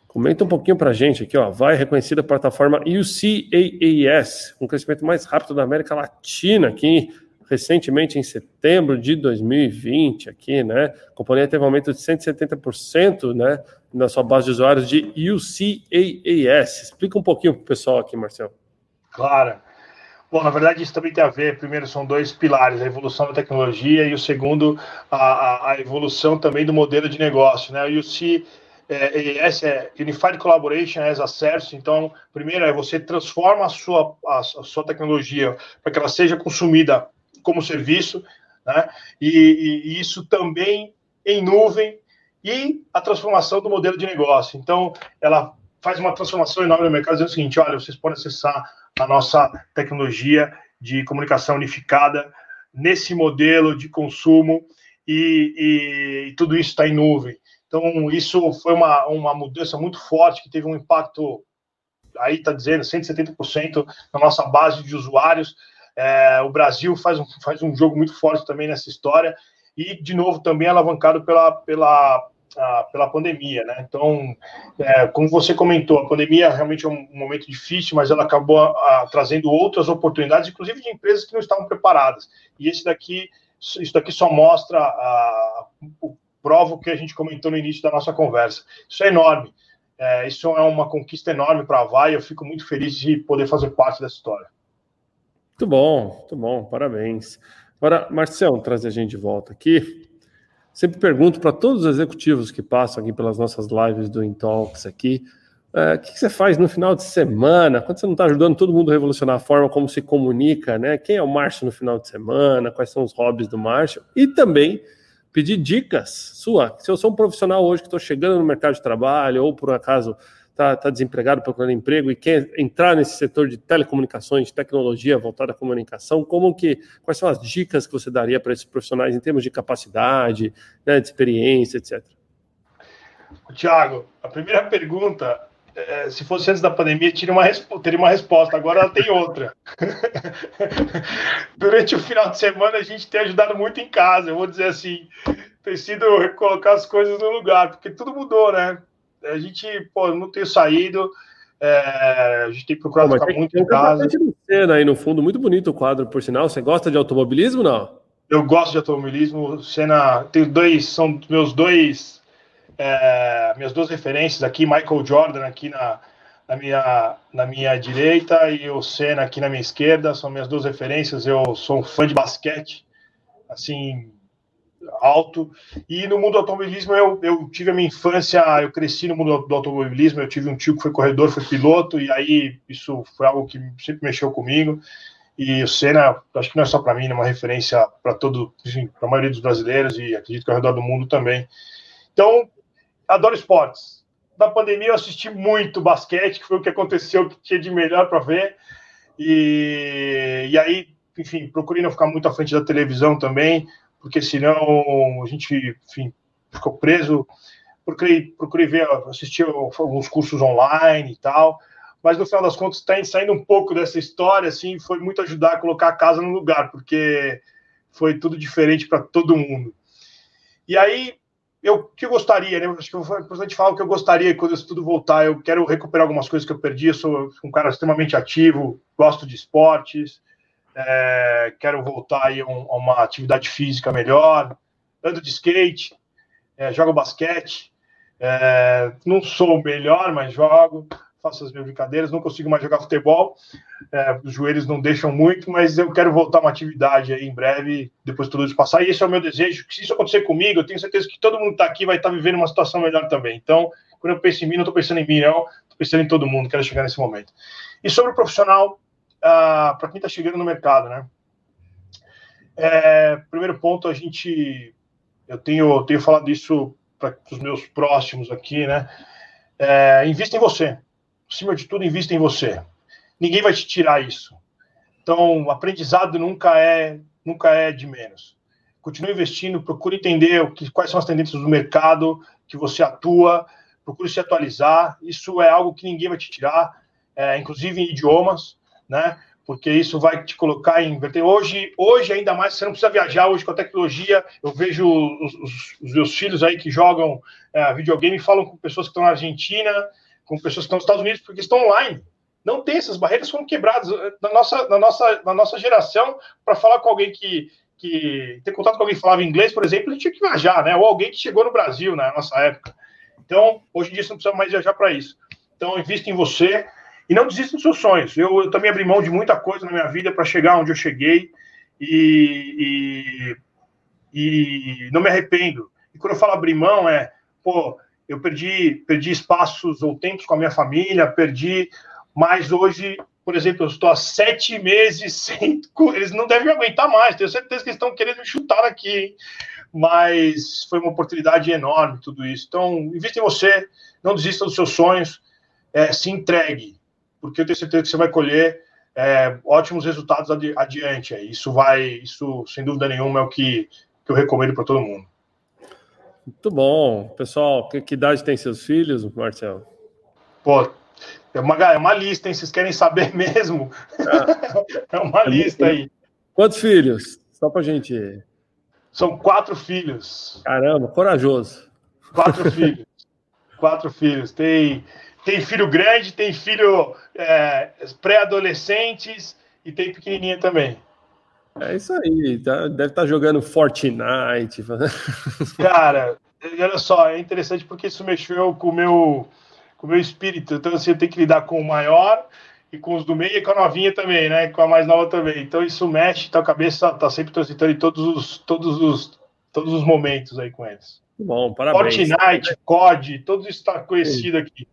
Comenta um pouquinho para a gente aqui, ó. Vai reconhecida plataforma UCAAS, com crescimento mais rápido da América Latina, aqui recentemente em setembro de 2020, aqui, né? A companhia teve um aumento de 170%, né, na sua base de usuários de UCAAS. Explica um pouquinho para o pessoal aqui, Marcelo. Claro. Bom, na verdade, isso também tem a ver. Primeiro, são dois pilares: a evolução da tecnologia e o segundo, a, a, evolução também do modelo de negócio. Né? O UC é, essa é Unified Collaboration as a Service. Então, primeiro é você transforma a sua, a, a sua tecnologia para que ela seja consumida como serviço, né? E, e, e, isso também em nuvem e a transformação do modelo de negócio. Então, ela faz uma transformação enorme no mercado, dizendo o seguinte: olha, vocês podem acessar a nossa tecnologia de comunicação unificada nesse modelo de consumo e, e tudo isso está em nuvem. Então, isso foi uma, uma mudança muito forte, que teve um impacto, aí está dizendo, 170% na nossa base de usuários. É, o Brasil faz um, faz um jogo muito forte também nessa história, e, de novo, também alavancado pela, pela, pela pandemia, né? Então, é, como você comentou, a pandemia realmente é um momento difícil, mas ela acabou trazendo outras oportunidades, inclusive de empresas que não estavam preparadas. E esse daqui, isso daqui só mostra a, o prova o que a gente comentou no início da nossa conversa. Isso é enorme. É, isso é uma conquista enorme para a Vai. Eu fico muito feliz de poder fazer parte dessa história. Muito bom, muito bom, parabéns. Agora, Marcião, trazer a gente de volta aqui. Sempre pergunto para todos os executivos que passam aqui pelas nossas lives do Intalks aqui, é, o que você faz no final de semana? Quando você não está ajudando todo mundo a revolucionar a forma como se comunica, né? Quem é o Márcio no final de semana? Quais são os hobbies do Márcio? E também pedir dicas sua. Se eu sou um profissional hoje que estou chegando no mercado de trabalho ou por acaso está tá desempregado procurando emprego e quer entrar nesse setor de telecomunicações, de tecnologia voltada à comunicação, como que quais são as dicas que você daria para esses profissionais em termos de capacidade, né, de experiência, etc. Tiago, a primeira pergunta, é, se fosse antes da pandemia, teria uma, teria uma resposta, agora ela tem outra. Durante o final de semana, a gente tem ajudado muito em casa, eu vou dizer assim, tem sido colocar as coisas no lugar, porque tudo mudou, né? A gente, pô, não tem saído. É, a gente tem procurado Pô, ficar tem, muito tem em casa. cena aí no fundo, muito bonito o quadro, por sinal. Você gosta de automobilismo, não? Eu gosto de automobilismo. Cena, tenho dois, são meus dois, é, minhas duas referências aqui, Michael Jordan aqui na, na minha, na minha direita e o Senna aqui na minha esquerda, são minhas duas referências. Eu sou um fã de basquete, assim, alto. E no mundo do automobilismo, eu, eu tive a minha infância, eu cresci no mundo do automobilismo, eu tive um tio que foi corredor, foi piloto, e aí isso foi algo que sempre mexeu comigo. E o Senna, acho que não é só para mim, é uma referência para todo, para a maioria dos brasileiros e acredito que ao redor do mundo também. Então, adoro esportes. Na pandemia eu assisti muito basquete, que foi o que aconteceu, que tinha de melhor para ver. E, e aí, enfim, procurei não ficar muito à frente da televisão também porque senão a gente, enfim, ficou preso. Procurei, procurei ver, assistir alguns cursos online e tal, mas no final das contas está saindo um pouco dessa história, assim, foi muito ajudar a colocar a casa no lugar, porque foi tudo diferente para todo mundo. E aí, eu que eu gostaria, né? Acho que é importante falar o que eu gostaria quando isso tudo voltar. Eu quero recuperar algumas coisas que eu perdi. Eu sou um cara extremamente ativo, gosto de esportes, é, quero voltar aí a, um, a, uma atividade física melhor, ando de skate, é, jogo basquete, é, não sou o melhor, mas jogo, faço as minhas brincadeiras, não consigo mais jogar futebol, é, os joelhos não deixam muito, mas eu quero voltar a uma atividade aí em breve, depois de tudo isso passar, e esse é o meu desejo, que se isso acontecer comigo, eu tenho certeza que todo mundo está aqui vai estar tá vivendo uma situação melhor também, então, quando eu penso em mim, não estou pensando em mim não, estou pensando em todo mundo, quero chegar nesse momento. E sobre o profissional, uh, para quem está chegando no mercado, né? É, primeiro ponto, a gente, eu tenho, tenho falado isso para os meus próximos aqui, né? É, invista em você. Acima de tudo, invista em você. Ninguém vai te tirar isso. Então, aprendizado nunca é, nunca é de menos. Continue investindo, procure entender o que, quais são as tendências do mercado que você atua, procure se atualizar. Isso é algo que ninguém vai te tirar, é, inclusive em idiomas né? Porque isso vai te colocar em Hoje, hoje ainda mais, você não precisa viajar hoje com a tecnologia. Eu vejo os, os, os meus filhos aí que jogam é, videogame falam com pessoas que estão na Argentina, com pessoas que estão nos Estados Unidos, porque estão online. Não tem essas barreiras foram quebradas na nossa, na nossa, na nossa geração para falar com alguém que, que ter contato com alguém que falava inglês, por exemplo, gente tinha que viajar, né? Ou alguém que chegou no Brasil na nossa época. Então, hoje em dia você não precisa mais viajar para isso. Então, invista em você, e não desista dos seus sonhos. Eu, eu também abri mão de muita coisa na minha vida para chegar onde eu cheguei e, e, e, não me arrependo. E quando eu falo abrir mão, é, pô, eu perdi, perdi espaços ou tempos com a minha família, perdi, mas hoje, por exemplo, eu estou há sete meses sem. Eles não devem aguentar mais, tenho certeza que eles estão querendo me chutar aqui, hein? mas foi uma oportunidade enorme tudo isso. Então, invista em você, não desista dos seus sonhos, é, se entregue porque eu tenho certeza que você vai colher é, ótimos resultados adi adiante. Isso vai, isso sem dúvida nenhuma é o que, que eu recomendo para todo mundo. Muito bom. Pessoal, que, que, idade tem seus filhos, Marcelo? Pô, é uma, é uma lista, hein? Vocês querem saber mesmo? É, é uma é lista aí. Quantos filhos? Só para gente. São quatro filhos. Caramba, corajoso. Quatro filhos. Quatro filhos. Tem tem filho grande, tem filho é, pré-adolescentes e tem pequenininha também. É isso aí, tá, deve estar tá jogando Fortnite. Cara, olha só, é interessante porque isso mexeu com o meu, com o meu espírito. Então, assim, eu tenho que lidar com o maior e com os do meio e com a novinha também, né? Com a mais nova também. Então isso mexe, então a cabeça tá sempre transitando em todos os, todos os, todos os momentos aí com eles. Bom, parabéns. Fortnite, COD, tudo isso está conhecido aqui.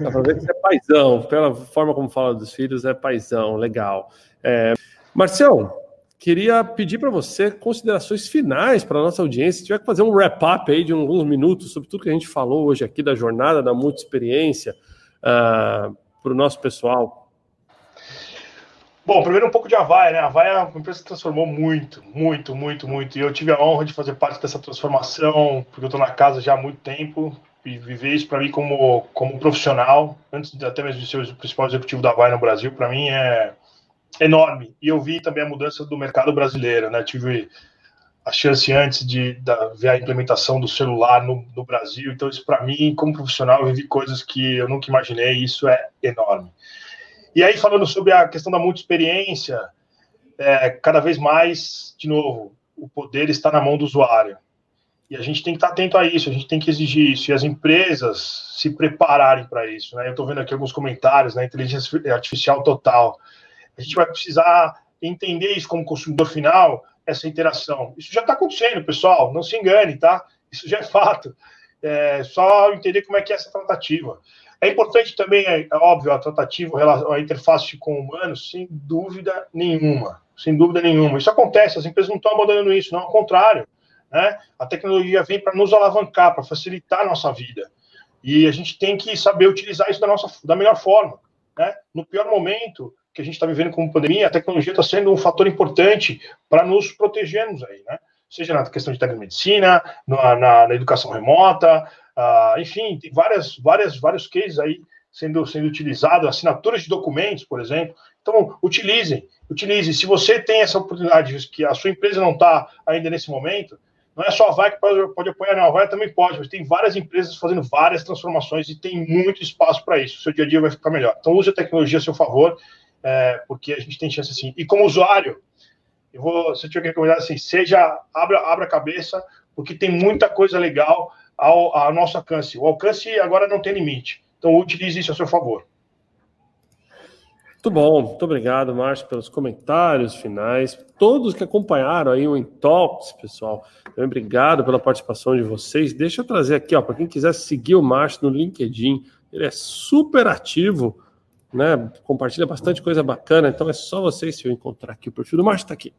Dá pra ver que você é paizão, pela forma como fala dos filhos, é paizão, legal. É... Marcelo, queria pedir para você considerações finais para a nossa audiência. Se tiver que fazer um wrap-up aí de alguns minutos sobre tudo que a gente falou hoje aqui da jornada da multi-experiência uh, ah, para o nosso pessoal. Bom, primeiro um pouco de Havaia, né? A Havaia é uma empresa que transformou muito, muito, muito, muito. E eu tive a honra de fazer parte dessa transformação, porque eu estou na casa já há muito tempo e viver isso para mim como, como profissional, antes de, até mesmo de ser o principal executivo da Havaia no Brasil, para mim é enorme. E eu vi também a mudança do mercado brasileiro, né? Tive a chance antes de da, ver a implementação do celular no, no Brasil. Então, isso para mim, como profissional, eu vivi coisas que eu nunca imaginei, e isso é enorme. E aí, falando sobre a questão da multi-experiência, é, cada vez mais, de novo, o poder está na mão do usuário. E a gente tem que estar atento a isso, a gente tem que exigir isso, e as empresas se prepararem para isso. Né? Eu estou vendo aqui alguns comentários né? inteligência artificial total. A gente vai precisar entender isso como consumidor final, essa interação. Isso já está acontecendo, pessoal, não se engane, tá? Isso já é fato. É só entender como é que é essa tratativa. É importante também, é, é óbvio, a tratativa, a interface com humanos, sem dúvida nenhuma. Sem dúvida nenhuma. Isso acontece, as empresas não estão abandonando isso, não, ao contrário. Né? A tecnologia vem para nos alavancar, para facilitar a nossa vida. E a gente tem que saber utilizar isso da, nossa, da melhor forma. Né? No pior momento que a gente está vivendo como pandemia, a tecnologia está sendo um fator importante para nos protegermos aí, né? Seja na questão de telemedicina, na, na, na educação remota, uh, enfim, tem várias, várias, vários cases aí sendo, sendo utilizados, assinaturas de documentos, por exemplo. Então, utilizem, utilizem. Se você tem essa oportunidade, que a sua empresa não está ainda nesse momento, não é só a Vai que pode, pode apoiar, não. A Vai também pode, mas tem várias empresas fazendo várias transformações e tem muito espaço para isso. O seu dia a dia vai ficar melhor. Então, use a tecnologia a seu favor, é, porque a gente tem chance assim. E como usuário, eu vou, se eu tiver que recomendar assim, seja, abra, abra a cabeça, porque tem muita coisa legal ao, ao nosso alcance. O alcance agora não tem limite. Então, utilize isso a seu favor. Muito bom, muito obrigado, Márcio, pelos comentários finais. Todos que acompanharam aí o Intox, pessoal, também obrigado pela participação de vocês. Deixa eu trazer aqui, ó, para quem quiser seguir o Márcio no LinkedIn, ele é super ativo, né? Compartilha bastante coisa bacana, então é só vocês, se eu encontrar aqui o perfil do Márcio, está aqui.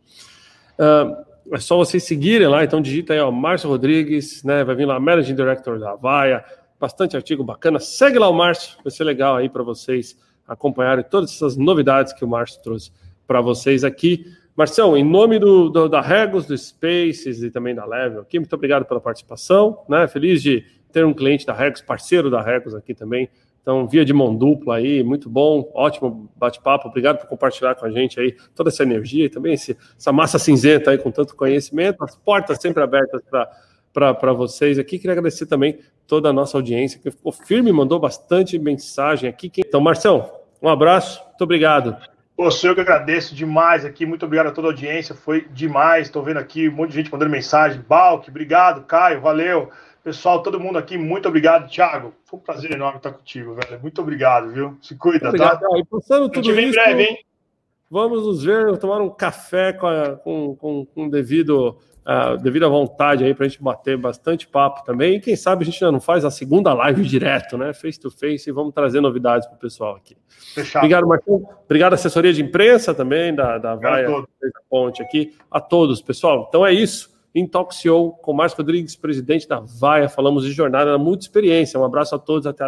Uh, é só vocês seguirem lá, então digita aí, ó, Márcio Rodrigues, né? Vai vir lá, Managing Director da Avaia, bastante artigo bacana. Segue lá o Márcio, vai ser legal aí para vocês acompanharem todas essas novidades que o Márcio trouxe para vocês aqui. Marcelo, em nome do, do, da Regos, do Spaces e também da Level aqui, muito obrigado pela participação. Né? Feliz de ter um cliente da Regos, parceiro da Regos aqui também. Então, via de mão dupla aí, muito bom, ótimo bate-papo. Obrigado por compartilhar com a gente aí toda essa energia e também esse, essa massa cinzenta aí com tanto conhecimento. As portas sempre abertas para vocês aqui. Queria agradecer também toda a nossa audiência que ficou firme, mandou bastante mensagem aqui. Então, Marcelo, um abraço, muito obrigado. Sou eu que agradeço demais aqui, muito obrigado a toda a audiência, foi demais. Estou vendo aqui um monte de gente mandando mensagem. Balk, obrigado, Caio, valeu. Pessoal, todo mundo aqui, muito obrigado. Thiago, foi um prazer enorme estar contigo, velho. Muito obrigado, viu? Se cuida, obrigado. tá? E passando tudo isso, em breve, hein? Vamos nos ver, tomar um café com, a, com, com, com devido uh, devido à vontade aí para a gente bater bastante papo também. E quem sabe a gente já não faz a segunda live direto, né? Face to face, e vamos trazer novidades para o pessoal aqui. Fechado. Obrigado, Marcão. Obrigado, assessoria de imprensa também, da, da Vaia, da Ponte aqui, a todos, pessoal. Então é isso. Intoxiou com Márcio Rodrigues, presidente da Vaia. Falamos de jornada, muita experiência. Um abraço a todos, até a